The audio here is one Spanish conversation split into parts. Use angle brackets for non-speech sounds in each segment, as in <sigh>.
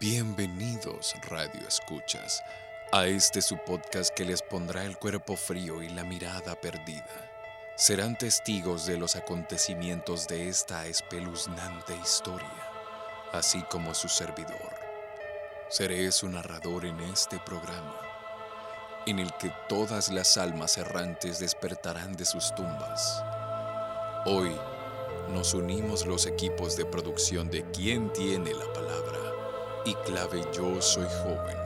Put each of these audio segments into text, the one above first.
Bienvenidos, Radio Escuchas, a este su podcast que les pondrá el cuerpo frío y la mirada perdida. Serán testigos de los acontecimientos de esta espeluznante historia, así como su servidor. Seré su narrador en este programa, en el que todas las almas errantes despertarán de sus tumbas. Hoy nos unimos los equipos de producción de Quién tiene la palabra y clave Yo Soy Joven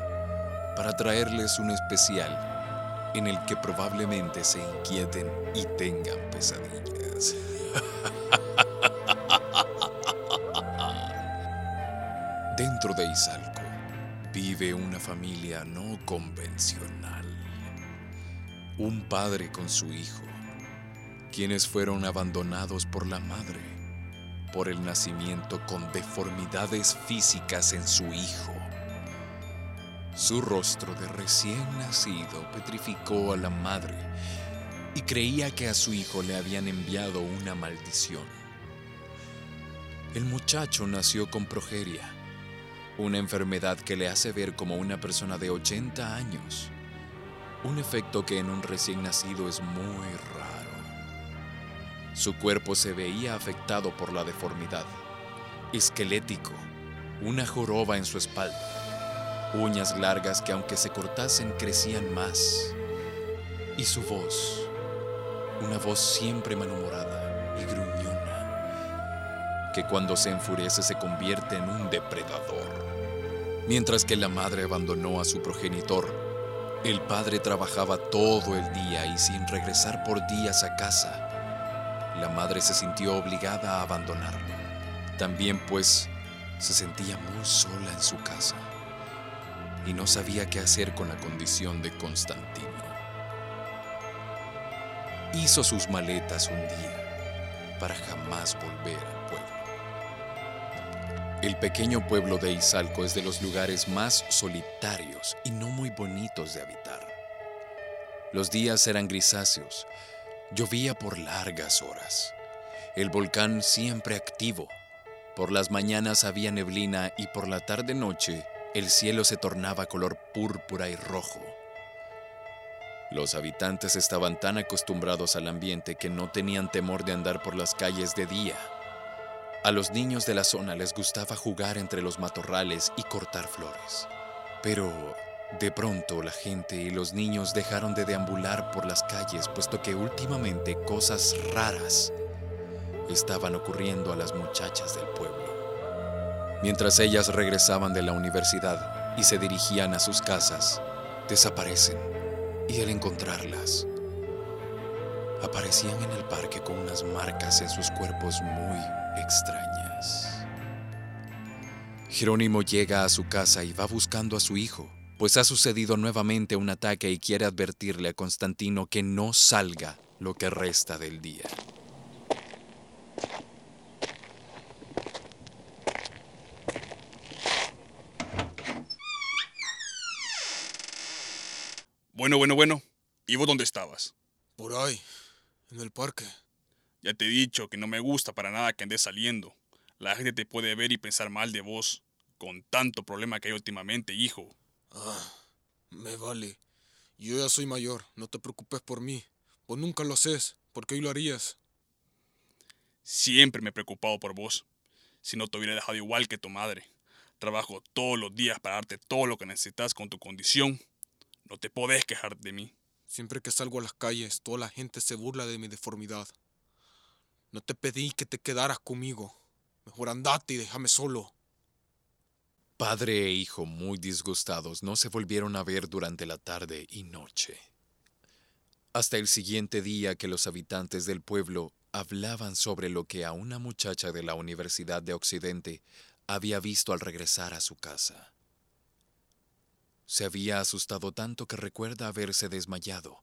para traerles un especial en el que probablemente se inquieten y tengan pesadillas. <laughs> Dentro de Izalco vive una familia no convencional. Un padre con su hijo, quienes fueron abandonados por la madre por el nacimiento con deformidades físicas en su hijo. Su rostro de recién nacido petrificó a la madre y creía que a su hijo le habían enviado una maldición. El muchacho nació con progeria, una enfermedad que le hace ver como una persona de 80 años, un efecto que en un recién nacido es muy raro. Su cuerpo se veía afectado por la deformidad. Esquelético, una joroba en su espalda, uñas largas que aunque se cortasen crecían más. Y su voz, una voz siempre malhumorada y gruñona, que cuando se enfurece se convierte en un depredador. Mientras que la madre abandonó a su progenitor, el padre trabajaba todo el día y sin regresar por días a casa, la madre se sintió obligada a abandonarlo. También pues se sentía muy sola en su casa y no sabía qué hacer con la condición de Constantino. Hizo sus maletas un día para jamás volver al pueblo. El pequeño pueblo de Izalco es de los lugares más solitarios y no muy bonitos de habitar. Los días eran grisáceos Llovía por largas horas. El volcán siempre activo. Por las mañanas había neblina y por la tarde-noche el cielo se tornaba color púrpura y rojo. Los habitantes estaban tan acostumbrados al ambiente que no tenían temor de andar por las calles de día. A los niños de la zona les gustaba jugar entre los matorrales y cortar flores. Pero de pronto la gente y los niños dejaron de deambular por las calles puesto que últimamente cosas raras estaban ocurriendo a las muchachas del pueblo. Mientras ellas regresaban de la universidad y se dirigían a sus casas, desaparecen y al encontrarlas, aparecían en el parque con unas marcas en sus cuerpos muy extrañas. Jerónimo llega a su casa y va buscando a su hijo pues ha sucedido nuevamente un ataque y quiere advertirle a Constantino que no salga lo que resta del día. Bueno, bueno, bueno. ¿Y vos dónde estabas? Por ahí, en el parque. Ya te he dicho que no me gusta para nada que andes saliendo. La gente te puede ver y pensar mal de vos, con tanto problema que hay últimamente, hijo. Ah, me vale. Yo ya soy mayor, no te preocupes por mí. Vos nunca lo haces, ¿por qué hoy lo harías? Siempre me he preocupado por vos. Si no te hubiera dejado igual que tu madre. Trabajo todos los días para darte todo lo que necesitas con tu condición. No te podés quejar de mí. Siempre que salgo a las calles, toda la gente se burla de mi deformidad. No te pedí que te quedaras conmigo. Mejor andate y déjame solo. Padre e hijo, muy disgustados, no se volvieron a ver durante la tarde y noche. Hasta el siguiente día que los habitantes del pueblo hablaban sobre lo que a una muchacha de la Universidad de Occidente había visto al regresar a su casa. Se había asustado tanto que recuerda haberse desmayado,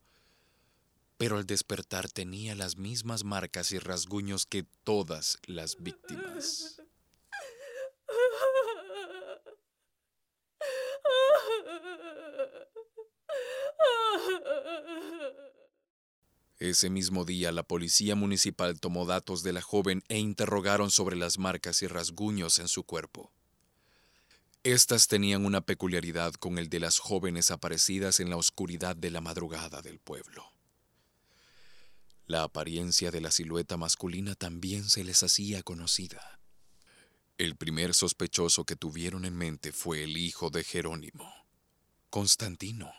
pero al despertar tenía las mismas marcas y rasguños que todas las víctimas. Ese mismo día la policía municipal tomó datos de la joven e interrogaron sobre las marcas y rasguños en su cuerpo. Estas tenían una peculiaridad con el de las jóvenes aparecidas en la oscuridad de la madrugada del pueblo. La apariencia de la silueta masculina también se les hacía conocida. El primer sospechoso que tuvieron en mente fue el hijo de Jerónimo, Constantino,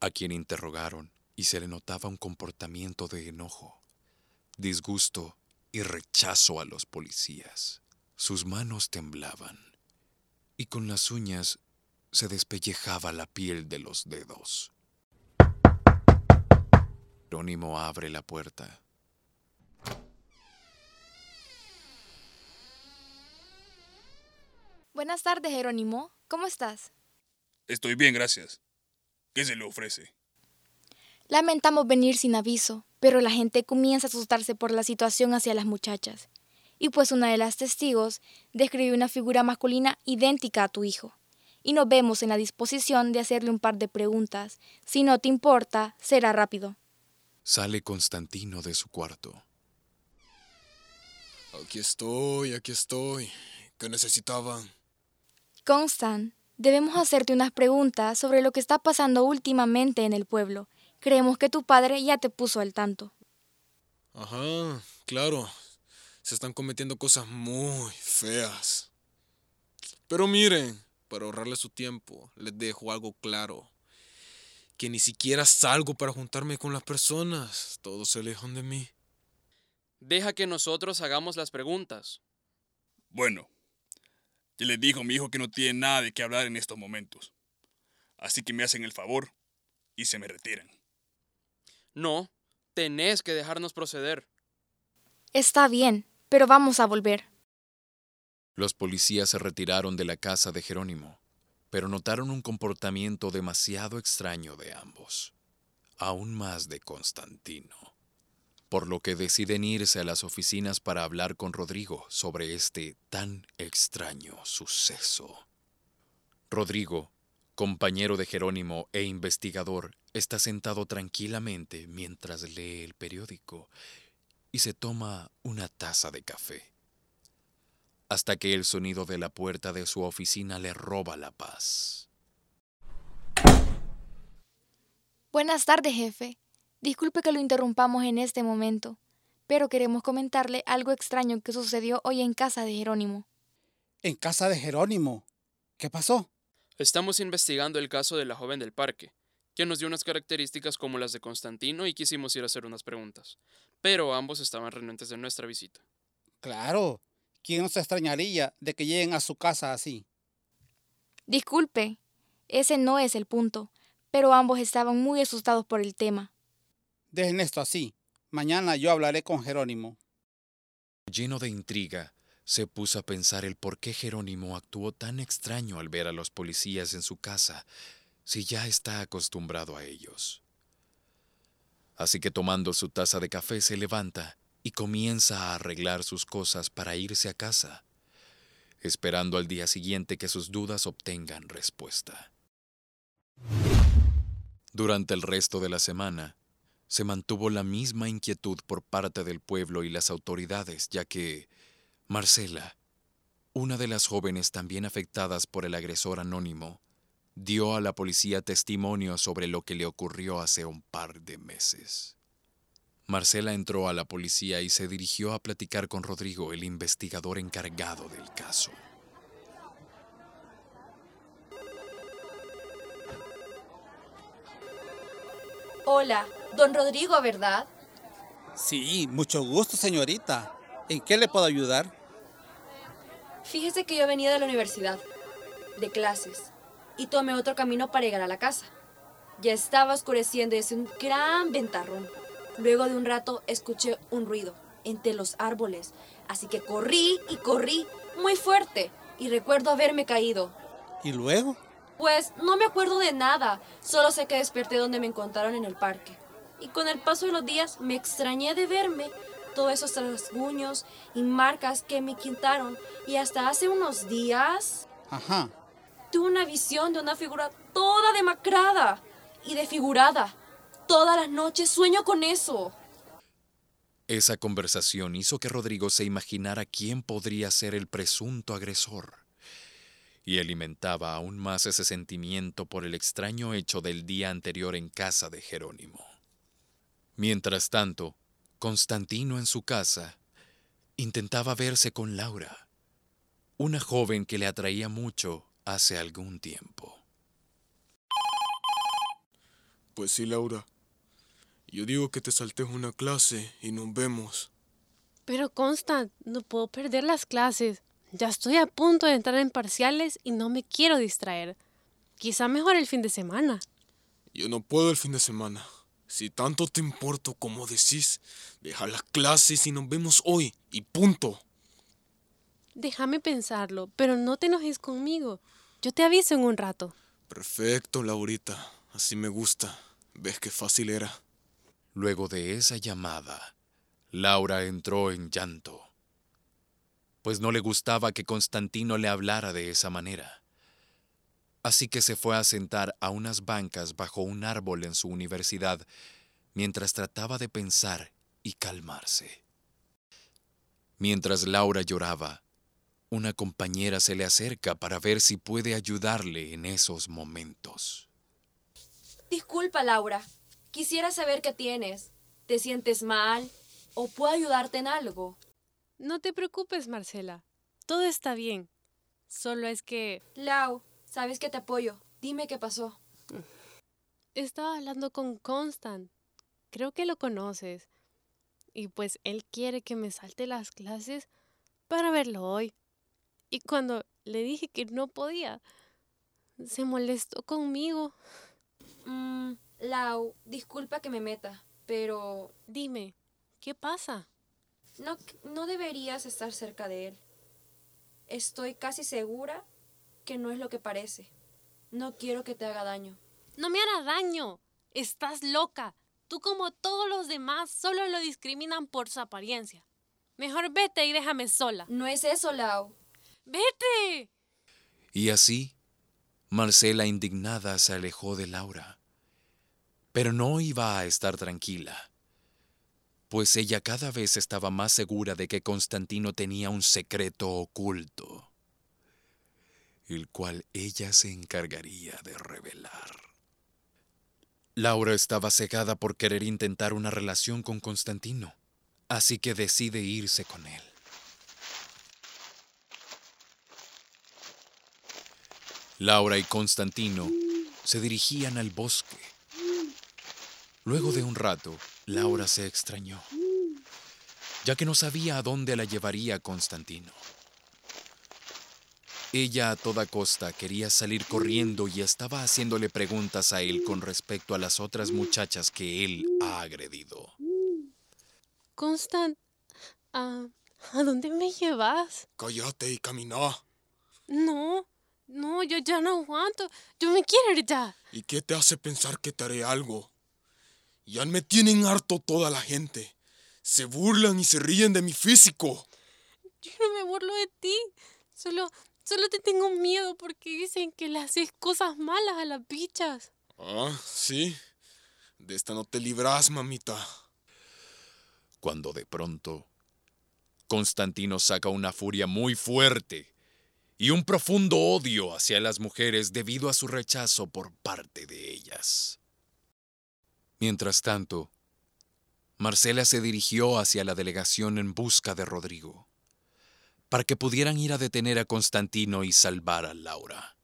a quien interrogaron y se le notaba un comportamiento de enojo, disgusto y rechazo a los policías. Sus manos temblaban y con las uñas se despellejaba la piel de los dedos. Jerónimo abre la puerta. Buenas tardes, Jerónimo. ¿Cómo estás? Estoy bien, gracias. ¿Qué se le ofrece? Lamentamos venir sin aviso, pero la gente comienza a asustarse por la situación hacia las muchachas. Y pues una de las testigos describió una figura masculina idéntica a tu hijo. Y nos vemos en la disposición de hacerle un par de preguntas. Si no te importa, será rápido. Sale Constantino de su cuarto. Aquí estoy, aquí estoy. ¿Qué necesitaban? Constant, debemos hacerte unas preguntas sobre lo que está pasando últimamente en el pueblo. Creemos que tu padre ya te puso al tanto. Ajá, claro. Se están cometiendo cosas muy feas. Pero miren, para ahorrarle su tiempo, les dejo algo claro. Que ni siquiera salgo para juntarme con las personas. Todos se alejan de mí. Deja que nosotros hagamos las preguntas. Bueno, ya les dijo a mi hijo que no tiene nada de qué hablar en estos momentos. Así que me hacen el favor y se me retiran. No, tenés que dejarnos proceder. Está bien, pero vamos a volver. Los policías se retiraron de la casa de Jerónimo, pero notaron un comportamiento demasiado extraño de ambos, aún más de Constantino, por lo que deciden irse a las oficinas para hablar con Rodrigo sobre este tan extraño suceso. Rodrigo, compañero de Jerónimo e investigador, está sentado tranquilamente mientras lee el periódico y se toma una taza de café, hasta que el sonido de la puerta de su oficina le roba la paz. Buenas tardes, jefe. Disculpe que lo interrumpamos en este momento, pero queremos comentarle algo extraño que sucedió hoy en casa de Jerónimo. ¿En casa de Jerónimo? ¿Qué pasó? Estamos investigando el caso de la joven del parque, que nos dio unas características como las de Constantino y quisimos ir a hacer unas preguntas, pero ambos estaban renuentes de nuestra visita. Claro. ¿Quién no se extrañaría de que lleguen a su casa así? Disculpe, ese no es el punto, pero ambos estaban muy asustados por el tema. Dejen esto así. Mañana yo hablaré con Jerónimo. Lleno de intriga, se puso a pensar el por qué Jerónimo actuó tan extraño al ver a los policías en su casa, si ya está acostumbrado a ellos. Así que tomando su taza de café se levanta y comienza a arreglar sus cosas para irse a casa, esperando al día siguiente que sus dudas obtengan respuesta. Durante el resto de la semana, se mantuvo la misma inquietud por parte del pueblo y las autoridades, ya que Marcela, una de las jóvenes también afectadas por el agresor anónimo, dio a la policía testimonio sobre lo que le ocurrió hace un par de meses. Marcela entró a la policía y se dirigió a platicar con Rodrigo, el investigador encargado del caso. Hola, don Rodrigo, ¿verdad? Sí, mucho gusto, señorita. ¿En qué le puedo ayudar? Fíjese que yo venía de la universidad, de clases, y tomé otro camino para llegar a la casa. Ya estaba oscureciendo y hacía un gran ventarrón. Luego de un rato escuché un ruido entre los árboles, así que corrí y corrí muy fuerte y recuerdo haberme caído. ¿Y luego? Pues no me acuerdo de nada, solo sé que desperté donde me encontraron en el parque. Y con el paso de los días me extrañé de verme todos esos rasguños y marcas que me quintaron y hasta hace unos días Ajá. tuve una visión de una figura toda demacrada y desfigurada. Todas las noches sueño con eso. Esa conversación hizo que Rodrigo se imaginara quién podría ser el presunto agresor. y alimentaba aún más ese sentimiento por el extraño hecho del día anterior en casa de Jerónimo. Mientras tanto, Constantino en su casa intentaba verse con Laura, una joven que le atraía mucho hace algún tiempo. Pues sí, Laura. Yo digo que te saltes una clase y nos vemos. Pero Constant, no puedo perder las clases. Ya estoy a punto de entrar en parciales y no me quiero distraer. Quizá mejor el fin de semana. Yo no puedo el fin de semana. Si tanto te importo como decís, deja las clases y nos vemos hoy y punto. Déjame pensarlo, pero no te enojes conmigo. Yo te aviso en un rato. Perfecto, Laurita. Así me gusta. ¿Ves qué fácil era? Luego de esa llamada, Laura entró en llanto, pues no le gustaba que Constantino le hablara de esa manera. Así que se fue a sentar a unas bancas bajo un árbol en su universidad mientras trataba de pensar y calmarse. Mientras Laura lloraba, una compañera se le acerca para ver si puede ayudarle en esos momentos. Disculpa, Laura. Quisiera saber qué tienes. ¿Te sientes mal? ¿O puedo ayudarte en algo? No te preocupes, Marcela. Todo está bien. Solo es que... Lau, sabes que te apoyo. Dime qué pasó. Estaba hablando con Constant. Creo que lo conoces. Y pues él quiere que me salte las clases para verlo hoy. Y cuando le dije que no podía, se molestó conmigo. Mmm, Lau, disculpa que me meta, pero Dime, ¿qué pasa? no, no deberías estar cerca de él. Estoy casi segura que no es lo que parece. No quiero que te haga daño. No me hará daño. Estás loca. Tú como todos los demás solo lo discriminan por su apariencia. Mejor vete y déjame sola. No es eso, Lau. ¡Vete! Y así, Marcela indignada se alejó de Laura. Pero no iba a estar tranquila, pues ella cada vez estaba más segura de que Constantino tenía un secreto oculto, el cual ella se encargaría de revelar. Laura estaba cegada por querer intentar una relación con Constantino, así que decide irse con él. Laura y Constantino se dirigían al bosque. Luego de un rato, Laura se extrañó, ya que no sabía a dónde la llevaría Constantino. Ella a toda costa quería salir corriendo y estaba haciéndole preguntas a él con respecto a las otras muchachas que él ha agredido. Constant, ¿a, ¿a dónde me llevas? Cállate y camina. No, no, yo ya no aguanto. Yo me quiero ir ya. ¿Y qué te hace pensar que te haré algo? Ya me tienen harto toda la gente. Se burlan y se ríen de mi físico. Yo no me burlo de ti. Solo, solo te tengo miedo porque dicen que le haces cosas malas a las bichas. Ah, sí. De esta no te libras, mamita. Cuando de pronto, Constantino saca una furia muy fuerte y un profundo odio hacia las mujeres debido a su rechazo por parte de ellas. Mientras tanto, Marcela se dirigió hacia la delegación en busca de Rodrigo, para que pudieran ir a detener a Constantino y salvar a Laura.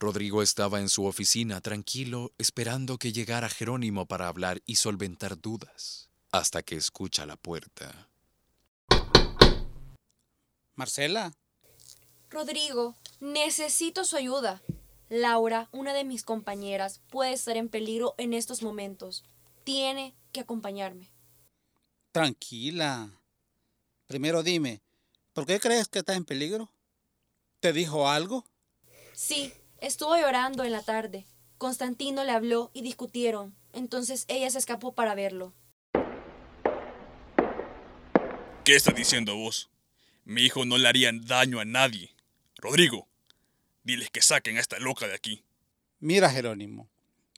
Rodrigo estaba en su oficina tranquilo esperando que llegara Jerónimo para hablar y solventar dudas, hasta que escucha la puerta. Marcela, Rodrigo, necesito su ayuda. Laura, una de mis compañeras, puede estar en peligro en estos momentos. Tiene que acompañarme. tranquila. Primero dime, ¿por qué crees que estás en peligro? ¿Te dijo algo? Sí, estuvo llorando en la tarde. Constantino le habló y discutieron. Entonces ella se escapó para verlo. ¿Qué estás diciendo vos? Mi hijo no le haría daño a nadie. Rodrigo, diles que saquen a esta loca de aquí. Mira, Jerónimo,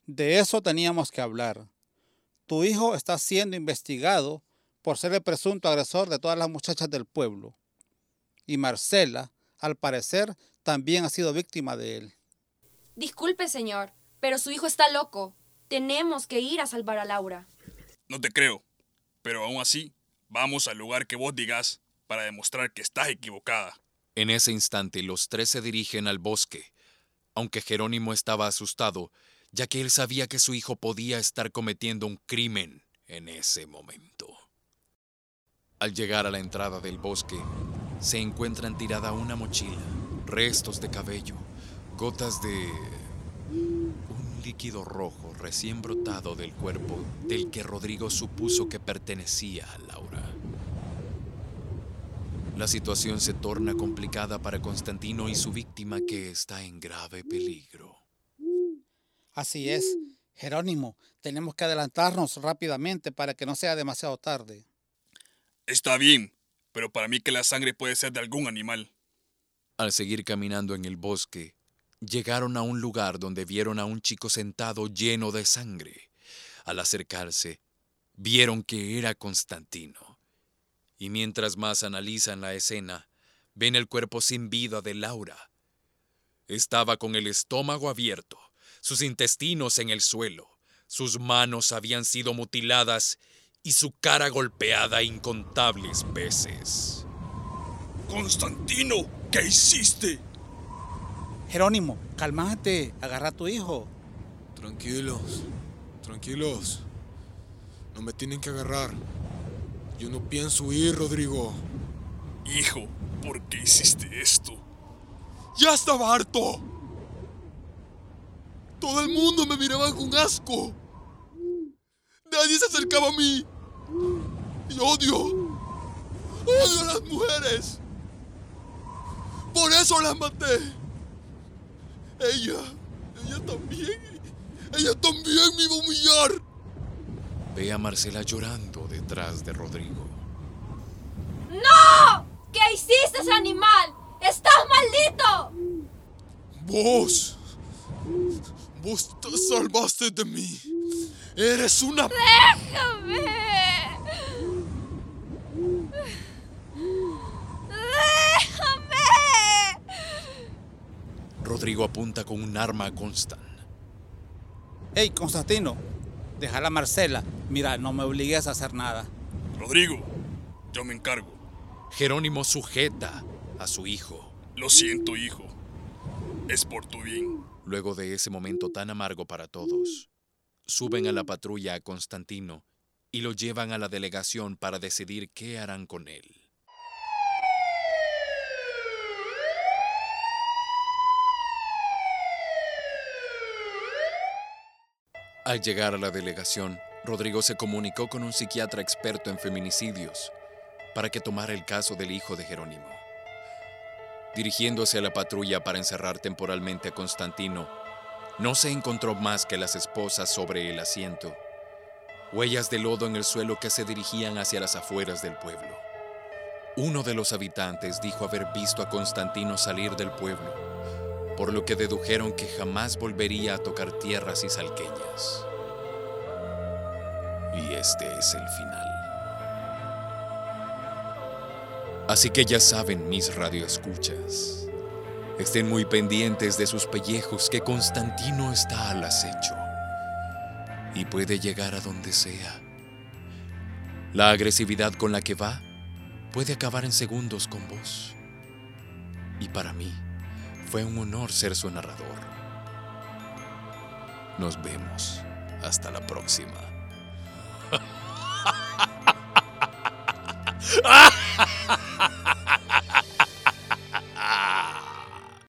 de eso teníamos que hablar. Tu hijo está siendo investigado por ser el presunto agresor de todas las muchachas del pueblo. Y Marcela, al parecer, también ha sido víctima de él. Disculpe, señor, pero su hijo está loco. Tenemos que ir a salvar a Laura. No te creo, pero aún así, vamos al lugar que vos digas para demostrar que estás equivocada. En ese instante los tres se dirigen al bosque, aunque Jerónimo estaba asustado, ya que él sabía que su hijo podía estar cometiendo un crimen en ese momento. Al llegar a la entrada del bosque, se encuentran tirada una mochila, restos de cabello, gotas de... un líquido rojo recién brotado del cuerpo del que Rodrigo supuso que pertenecía a Laura. La situación se torna complicada para Constantino y su víctima que está en grave peligro. Así es. Jerónimo, tenemos que adelantarnos rápidamente para que no sea demasiado tarde. Está bien, pero para mí que la sangre puede ser de algún animal. Al seguir caminando en el bosque, llegaron a un lugar donde vieron a un chico sentado lleno de sangre. Al acercarse, vieron que era Constantino. Y mientras más analizan la escena, ven el cuerpo sin vida de Laura. Estaba con el estómago abierto, sus intestinos en el suelo, sus manos habían sido mutiladas y su cara golpeada incontables veces. Constantino, ¿qué hiciste? Jerónimo, cálmate, agarra a tu hijo. Tranquilos, tranquilos. No me tienen que agarrar. Yo no pienso huir, Rodrigo. Hijo, ¿por qué hiciste esto? ¡Ya estaba harto! Todo el mundo me miraba con asco. Nadie se acercaba a mí. Y odio. Odio a las mujeres. Por eso las maté. Ella, ella también. Ella también me iba a humillar. Ve a Marcela llorando detrás de Rodrigo. ¡No! ¿Qué hiciste, animal? ¡Estás maldito! Vos. Vos te salvaste de mí. Eres una... ¡Déjame! ¡Déjame! Rodrigo apunta con un arma a Constant. Hey, Constantino, déjala a Marcela. Mira, no me obligues a hacer nada. Rodrigo, yo me encargo. Jerónimo sujeta a su hijo. Lo siento, hijo. Es por tu bien. Luego de ese momento tan amargo para todos, suben a la patrulla a Constantino y lo llevan a la delegación para decidir qué harán con él. Al llegar a la delegación, Rodrigo se comunicó con un psiquiatra experto en feminicidios para que tomara el caso del hijo de Jerónimo. Dirigiéndose a la patrulla para encerrar temporalmente a Constantino, no se encontró más que las esposas sobre el asiento, huellas de lodo en el suelo que se dirigían hacia las afueras del pueblo. Uno de los habitantes dijo haber visto a Constantino salir del pueblo, por lo que dedujeron que jamás volvería a tocar tierras y salqueñas. Y este es el final. Así que ya saben, mis radioescuchas, estén muy pendientes de sus pellejos que Constantino está al acecho y puede llegar a donde sea. La agresividad con la que va puede acabar en segundos con vos. Y para mí fue un honor ser su narrador. Nos vemos. Hasta la próxima. <laughs> ¡Ah!